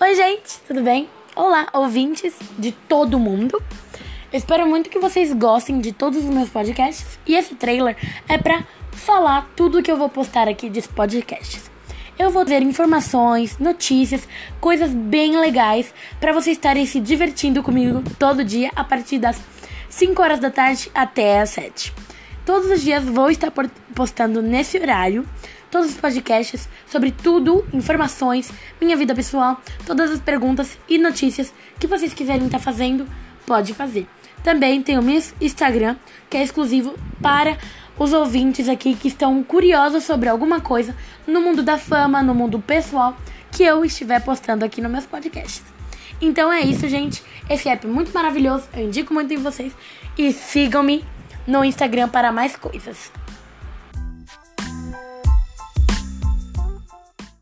Oi, gente, tudo bem? Olá, ouvintes de todo mundo. espero muito que vocês gostem de todos os meus podcasts e esse trailer é pra falar tudo que eu vou postar aqui de podcasts. Eu vou ter informações, notícias, coisas bem legais para vocês estarem se divertindo comigo todo dia a partir das 5 horas da tarde até as 7. Todos os dias vou estar postando nesse horário todos os podcasts sobre tudo, informações, minha vida pessoal, todas as perguntas e notícias que vocês quiserem estar fazendo, pode fazer. Também tem o meu Instagram, que é exclusivo para os ouvintes aqui que estão curiosos sobre alguma coisa no mundo da fama, no mundo pessoal, que eu estiver postando aqui nos meus podcasts. Então é isso, gente. Esse app é muito maravilhoso, eu indico muito em vocês. E sigam-me no Instagram para mais coisas.